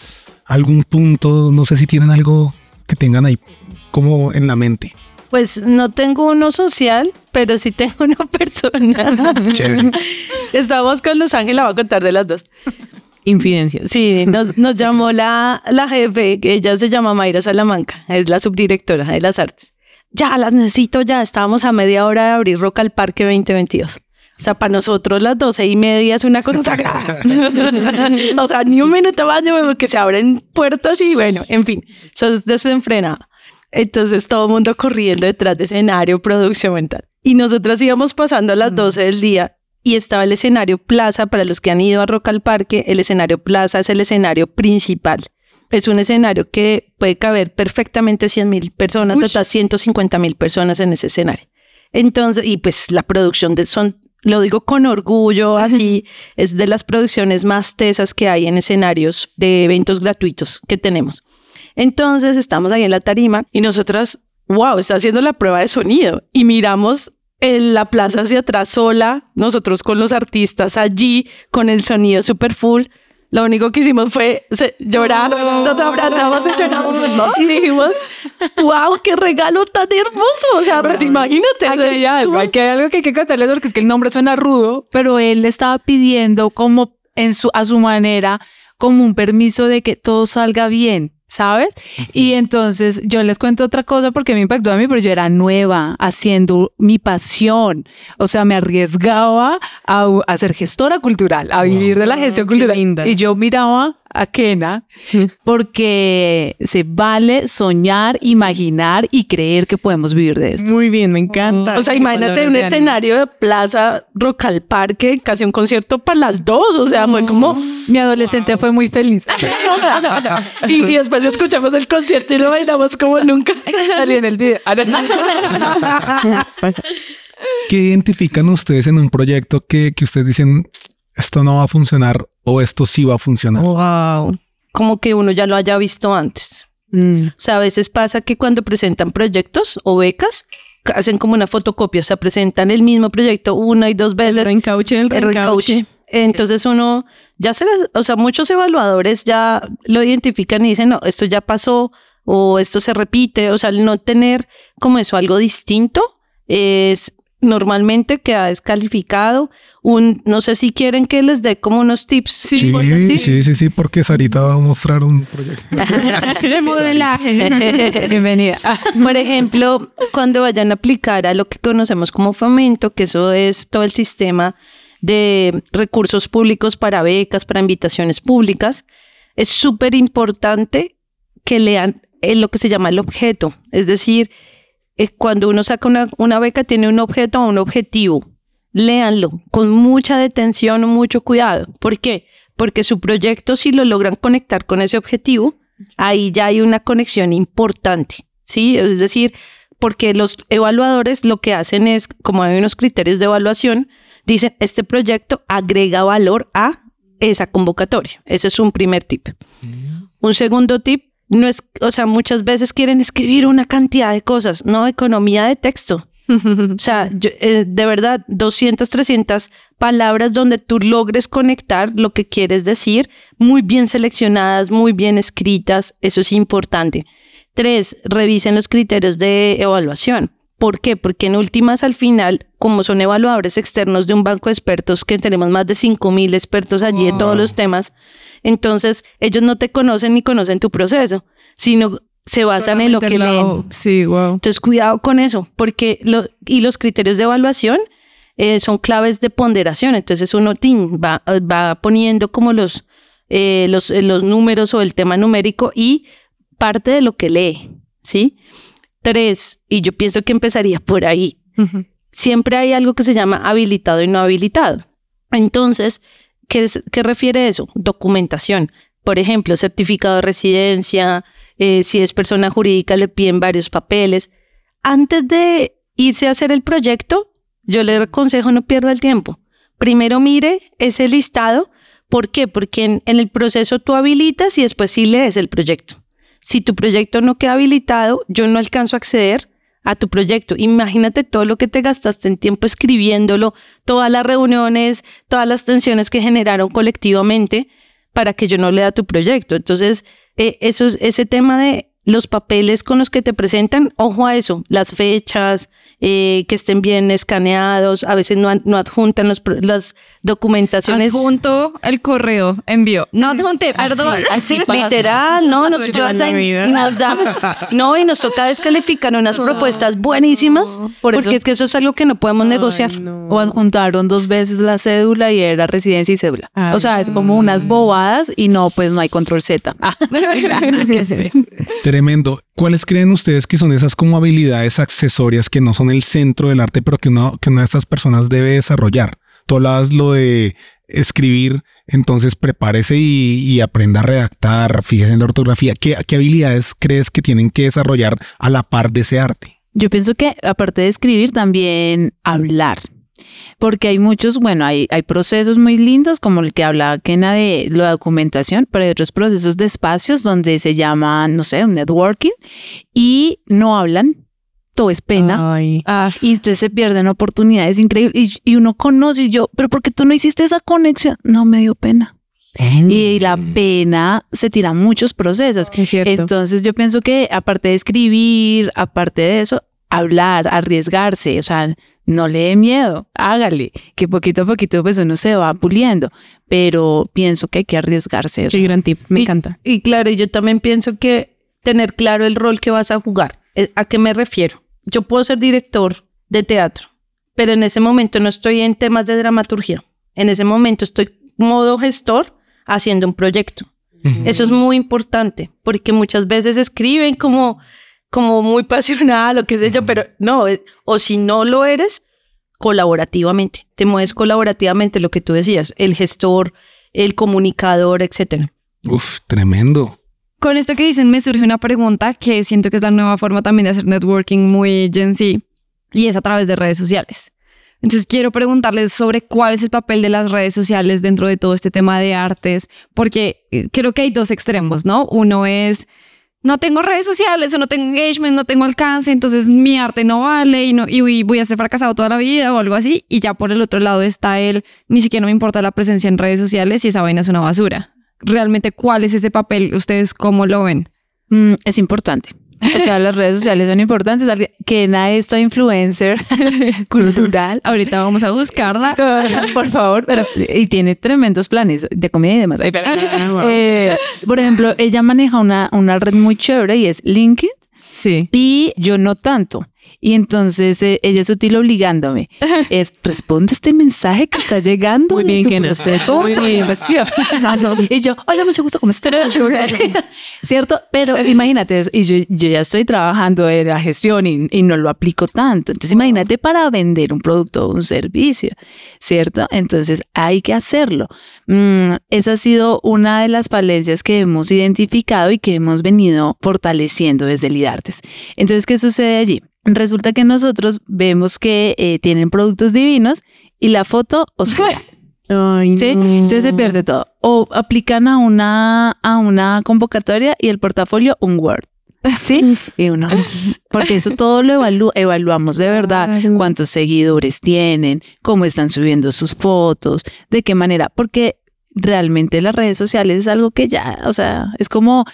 a algún punto? No sé si tienen algo que tengan ahí como en la mente. Pues no tengo uno social, pero sí tengo uno personal. Chévere. Estamos con Los Ángeles, la voy a contar de las dos. Infidencias. Sí, nos, nos llamó la, la jefe, que ella se llama Mayra Salamanca, es la subdirectora de las artes. Ya, las necesito ya, estábamos a media hora de abrir Rock al Parque 2022. O sea, para nosotros las doce y media es una cosa sagrada. o sea, ni un minuto más porque se abren puertas y bueno, en fin, eso es desenfrenado. Entonces todo el mundo corriendo detrás de escenario, producción mental. Y nosotras íbamos pasando a las 12 del día y estaba el escenario Plaza. Para los que han ido a Rock al Parque, el escenario Plaza es el escenario principal. Es un escenario que puede caber perfectamente 100 mil personas, hasta 150 mil personas en ese escenario. Entonces, y pues la producción de son, lo digo con orgullo, así, es de las producciones más tesas que hay en escenarios de eventos gratuitos que tenemos. Entonces estamos ahí en la tarima y nosotras, wow, está haciendo la prueba de sonido y miramos en la plaza hacia atrás sola, nosotros con los artistas allí, con el sonido super full. Lo único que hicimos fue llorar, nos abrazamos y lloramos y dijimos, wow, qué regalo tan hermoso. O sea, pues imagínate. Aquí hay algo, aquí hay algo que hay que contarles porque es que el nombre suena rudo, pero él estaba pidiendo como en su, a su manera, como un permiso de que todo salga bien. ¿Sabes? Y entonces yo les cuento otra cosa porque me impactó a mí, pero yo era nueva haciendo mi pasión. O sea, me arriesgaba a, a ser gestora cultural, a vivir de la gestión qué cultural. linda. Y yo miraba a Kena porque se vale soñar, imaginar y creer que podemos vivir de esto. Muy bien, me encanta. O sea, imagínate un escenario de plaza Rock al Parque, casi un concierto para las dos. O sea, fue como. Mi adolescente fue muy feliz. y, y después escuchamos el concierto y lo bailamos como nunca. Salí en el video. ¿Qué identifican ustedes en un proyecto que, que ustedes dicen esto no va a funcionar o esto sí va a funcionar? Wow. Como que uno ya lo haya visto antes. Mm. O sea, a veces pasa que cuando presentan proyectos o becas, hacen como una fotocopia, o sea, presentan el mismo proyecto una y dos El veces. reencauche, el el reencauche. reencauche. Entonces uno ya se las, o sea, muchos evaluadores ya lo identifican y dicen, no, esto ya pasó o esto se repite, o sea, el no tener como eso algo distinto es normalmente queda descalificado. Un, no sé si quieren que les dé como unos tips. Sí, sí, sí, sí, porque Sarita va a mostrar un proyecto. De modelaje. Bienvenida. Por ejemplo, cuando vayan a aplicar a lo que conocemos como fomento, que eso es todo el sistema de recursos públicos para becas, para invitaciones públicas, es súper importante que lean eh, lo que se llama el objeto. Es decir, eh, cuando uno saca una, una beca, tiene un objeto o un objetivo. Léanlo con mucha detención mucho cuidado. ¿Por qué? Porque su proyecto, si lo logran conectar con ese objetivo, ahí ya hay una conexión importante, ¿sí? Es decir, porque los evaluadores lo que hacen es, como hay unos criterios de evaluación, dicen, este proyecto agrega valor a esa convocatoria. Ese es un primer tip. Un segundo tip, no es, o sea, muchas veces quieren escribir una cantidad de cosas, no economía de texto. O sea, yo, eh, de verdad, 200, 300 palabras donde tú logres conectar lo que quieres decir, muy bien seleccionadas, muy bien escritas, eso es importante. Tres, revisen los criterios de evaluación. ¿Por qué? Porque en últimas, al final, como son evaluadores externos de un banco de expertos, que tenemos más de 5.000 expertos allí de todos los temas, entonces ellos no te conocen ni conocen tu proceso, sino se basan en lo que leen. Sí, wow. Entonces, cuidado con eso, porque lo, y los criterios de evaluación eh, son claves de ponderación. Entonces, uno tin, va, va poniendo como los, eh, los, los números o el tema numérico y parte de lo que lee, ¿sí? Tres, y yo pienso que empezaría por ahí. Siempre hay algo que se llama habilitado y no habilitado. Entonces, ¿qué, es- qué refiere eso? Documentación. Por ejemplo, certificado de residencia, eh, si es persona jurídica le piden varios papeles. Antes de irse a hacer el proyecto, yo le aconsejo no pierda el tiempo. Primero mire ese listado. ¿Por qué? Porque en, en el proceso tú habilitas y después sí lees el proyecto. Si tu proyecto no queda habilitado, yo no alcanzo a acceder a tu proyecto. Imagínate todo lo que te gastaste en tiempo escribiéndolo, todas las reuniones, todas las tensiones que generaron colectivamente para que yo no lea tu proyecto. Entonces, eh, eso es, ese tema de los papeles con los que te presentan, ojo a eso, las fechas, eh, que estén bien escaneados, a veces no, no adjuntan los, pro- las documentaciones. Adjunto el correo, envío. No adjunte, perdón. Así, literal, no, nos, yo nos da- no, y nos toca descalificar unas propuestas buenísimas, Por porque eso- es que eso es algo que no podemos negociar. Ay, no. O adjuntaron dos veces la cédula y era residencia y cédula. Ay, o sea, es como unas bobadas y no, pues no hay control Z. Ah. Tremendo. ¿Cuáles creen ustedes que son esas como habilidades accesorias que no son el centro del arte, pero que, uno, que una de estas personas debe desarrollar? Tú hablabas lo de escribir, entonces prepárese y, y aprenda a redactar, fíjese en la ortografía. ¿Qué, ¿Qué habilidades crees que tienen que desarrollar a la par de ese arte? Yo pienso que aparte de escribir, también hablar. Porque hay muchos, bueno, hay, hay procesos muy lindos, como el que hablaba Kena de la documentación, pero hay otros procesos de espacios donde se llaman, no sé, un networking y no hablan, todo es pena. Ay. Ah, Y entonces se pierden oportunidades increíbles. Y, y uno conoce y yo, pero ¿por qué tú no hiciste esa conexión? No me dio pena. Y la pena se tira muchos procesos. Es cierto. Entonces yo pienso que aparte de escribir, aparte de eso, hablar, arriesgarse, o sea, no le dé miedo, hágale, que poquito a poquito pues uno se va puliendo, pero pienso que hay que arriesgarse. o Sí, gran tip. Me Y- encanta. Y claro, yo también pienso que tener claro el rol que vas a jugar. Eh, ¿A qué me refiero? Yo puedo ser director de teatro, pero en ese momento no estoy en temas de dramaturgia. En ese momento estoy modo gestor haciendo un proyecto. Eso es muy importante, porque muchas veces escriben como, como muy pasional o qué sé yo, pero no, eh, o si no lo eres, colaborativamente. Te mueves colaborativamente, lo que tú decías, el gestor, el comunicador, etcétera. Uf, tremendo. Con esto que dicen me surge una pregunta que siento que es la nueva forma también de hacer networking muy Gen Z y es a través de redes sociales. Entonces quiero preguntarles sobre cuál es el papel de las redes sociales dentro de todo este tema de artes, porque eh, creo que hay dos extremos, ¿no? Uno es, no tengo redes sociales o no tengo engagement, no tengo alcance, entonces mi arte no vale y, no, y voy a ser fracasado toda la vida o algo así. Y ya por el otro lado está el, ni siquiera me importa la presencia en redes sociales y esa vaina es una basura realmente cuál es ese papel, ustedes cómo lo ven. Mm, es importante. O sea, las redes sociales son importantes. Que na esto influencer cultural. Ahorita vamos a buscarla. Por favor, pero, y tiene tremendos planes de comida y demás. Ay, pero- Eh, por ejemplo, ella maneja una, una red muy chévere y es LinkedIn Sí. y yo no tanto. Y entonces eh, ella es útil obligándome. Es, responde este mensaje que está llegando. Muy bien, tu Kena. proceso Muy bien. aprobación". Y yo, hola, mucho gusto, ¿cómo estás? ¿Cierto? Pero imagínate eso. Y yo, yo ya estoy trabajando en la gestión y, y no lo aplico tanto. Entonces imagínate para vender un producto o un servicio, ¿cierto? Entonces hay que hacerlo. Mm, esa ha sido una de las falencias que hemos identificado y que hemos venido fortaleciendo desde Lidartes. Entonces, ¿qué sucede allí? Resulta que nosotros vemos que eh, tienen productos divinos y la foto oscura. Ay, ¿sí? no. Entonces se pierde todo. O aplican a una, a una convocatoria y el portafolio un Word. ¿Sí? Y uno, porque eso todo lo evalu- evaluamos de verdad. Cuántos seguidores tienen, cómo están subiendo sus fotos, de qué manera. Porque realmente las redes sociales es algo que ya, o sea, es como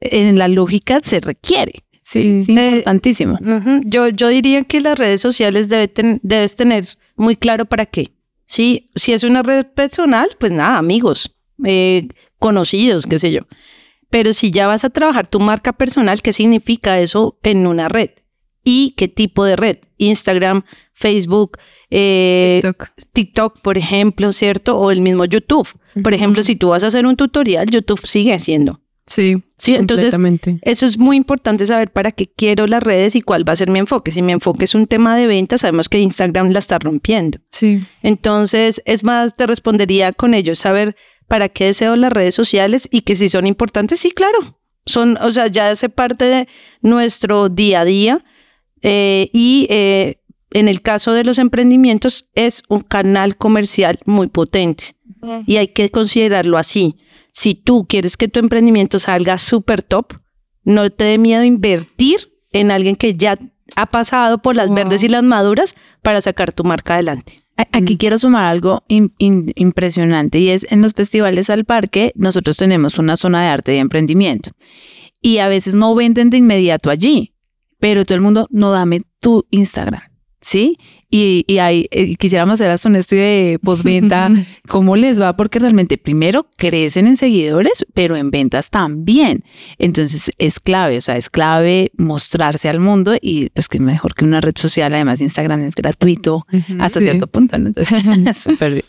en la lógica se requiere. Sí. Es importantísimo. Ujú. Yo, yo diría que las redes sociales debe ten- debes tener muy claro para qué. Sí, si es una red personal, pues nada, amigos, eh, conocidos, qué sé yo. Pero si ya vas a trabajar tu marca personal, ¿qué significa eso en una red? ¿Y qué tipo de red? Instagram, Facebook, eh, TikTok. TikTok, por ejemplo, ¿cierto? O el mismo YouTube. Por ejemplo, si tú vas a hacer un tutorial, YouTube sigue siendo. Sí. Sí, entonces eso es muy importante saber para qué quiero las redes y cuál va a ser mi enfoque. Si mi enfoque es un tema de venta, sabemos que Instagram la está rompiendo. Sí. Entonces, es más, te respondería con ello, saber para qué deseo las redes sociales y que si son importantes, sí, claro. Son, o sea, ya hace parte de nuestro día a día. eh, y eh, en el caso de los emprendimientos, es un canal comercial muy potente. Y hay que considerarlo así. Si tú quieres que tu emprendimiento salga súper top, no te dé miedo invertir en alguien que ya ha pasado por las Wow. verdes y las maduras para sacar tu marca adelante. Aquí quiero sumar algo im- im- impresionante y es en los festivales al parque nosotros tenemos una zona de arte y emprendimiento y a veces no venden de inmediato allí, pero todo el mundo no dame tu Instagram, ¿sí? Y, y ahí eh, quisiéramos hacer hasta un estudio de postventa, cómo les va, porque realmente primero crecen en seguidores, pero en ventas también. Entonces es clave, o sea, es clave mostrarse al mundo y pues que mejor que una red social, además Instagram es gratuito hasta Sí. cierto punto, ¿no? Entonces, súper bien.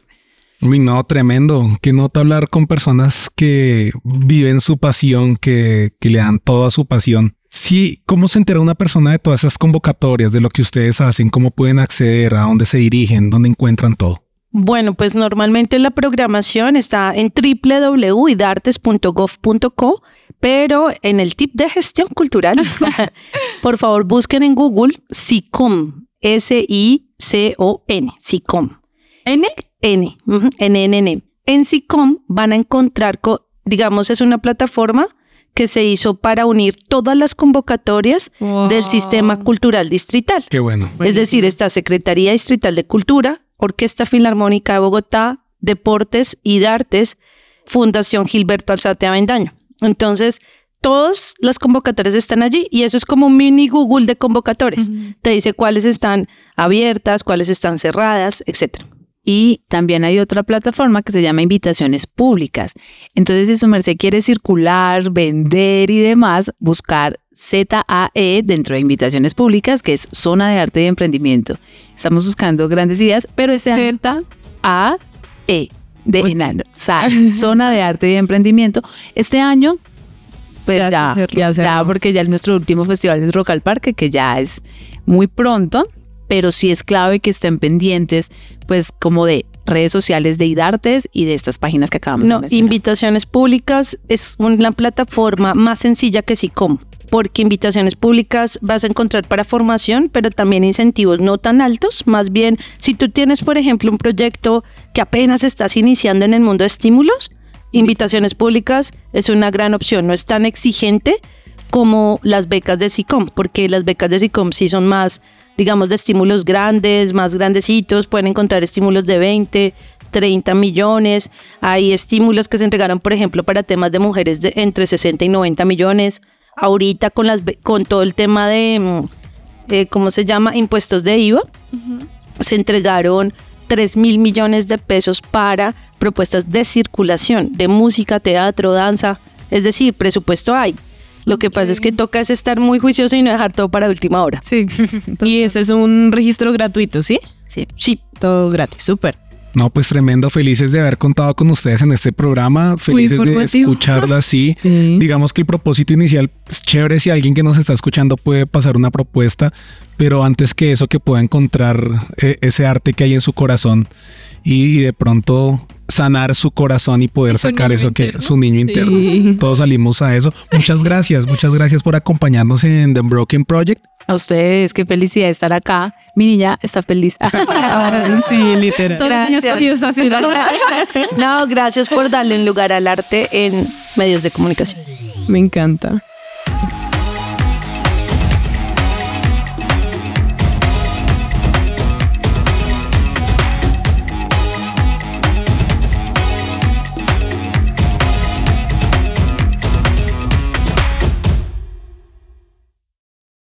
Uy, no, tremendo. Qué nota hablar con personas que viven su pasión, que, que le dan toda su pasión. Sí, ¿cómo se entera una persona de todas esas convocatorias, de lo que ustedes hacen? ¿Cómo pueden acceder? ¿A dónde se dirigen? ¿Dónde encuentran todo? Bueno, pues normalmente la programación está en www.idartes.gov.co, pero en el tip de gestión cultural, por favor busquen en Google SICOM, S-I-C-O-N, SICOM. ¿N? N, ujú, N, N, N. En SICOM van a encontrar, co- digamos, es una plataforma que se hizo para unir todas las convocatorias del sistema cultural distrital. Qué bueno. Es decir, está Secretaría Distrital de Cultura, Orquesta Filarmónica de Bogotá, Deportes y de Artes, Fundación Gilberto Alzate Avendaño. Entonces, todas las convocatorias están allí y eso es como un mini Google de convocatorias. Te dice cuáles están abiertas, cuáles están cerradas, etcétera. Y también hay otra plataforma que se llama Invitaciones Públicas. Entonces, si su merced quiere circular, vender y demás, buscar ZAE dentro de Invitaciones Públicas, que es Zona de Arte y Emprendimiento. Estamos buscando grandes ideas, pero este año A-E de enano. Zona de Arte y Emprendimiento. Este año, pues Ya ya, se cerró. ya, Ya cerró. porque ya nuestro último festival es Rock al Parque, que ya es muy pronto, pero sí es clave que estén pendientes, pues como de redes sociales de IDARTES y de estas páginas que acabamos de No, mencionar. invitaciones públicas es una plataforma más sencilla que SICOM, porque invitaciones públicas vas a encontrar para formación, pero también incentivos no tan altos. Más bien, si tú tienes, por ejemplo, un proyecto que apenas estás iniciando en el mundo de estímulos, invitaciones públicas es una gran opción. No es tan exigente como las becas de SICOM, porque las becas de SICOM sí son más, digamos, de estímulos grandes, más grandecitos, pueden encontrar estímulos de 20, 30 millones, hay estímulos que se entregaron, por ejemplo, para temas de mujeres de entre 60 y 90 millones, ahorita con, las, con todo el tema de, mm, eh, ¿cómo se llama?, impuestos de IVA, se entregaron 3 mil millones de pesos para propuestas de circulación, de música, teatro, danza, es decir, presupuesto hay. Lo que pasa es que toca es estar muy juicioso y no dejar todo para última hora. Sí. Y ese es un registro gratuito, ¿sí? Sí, sí. Todo gratis, súper. No, pues tremendo. Felices de haber contado con ustedes en este programa. Felices de escucharla así. Sí. Digamos que el propósito inicial es chévere si alguien que nos está escuchando puede pasar una propuesta, pero antes que eso que pueda encontrar eh, ese arte que hay en su corazón y, y de pronto sanar su corazón y poder Y sacar eso que interno. su niño interno. Sí. Todos salimos a eso. Muchas gracias, muchas gracias por acompañarnos en The Broken Project. A ustedes, qué felicidad estar acá. Mi niña está feliz. sí, literal. Todos los niños cogidos así. No, gracias por darle un lugar al arte en medios de comunicación. Me encanta.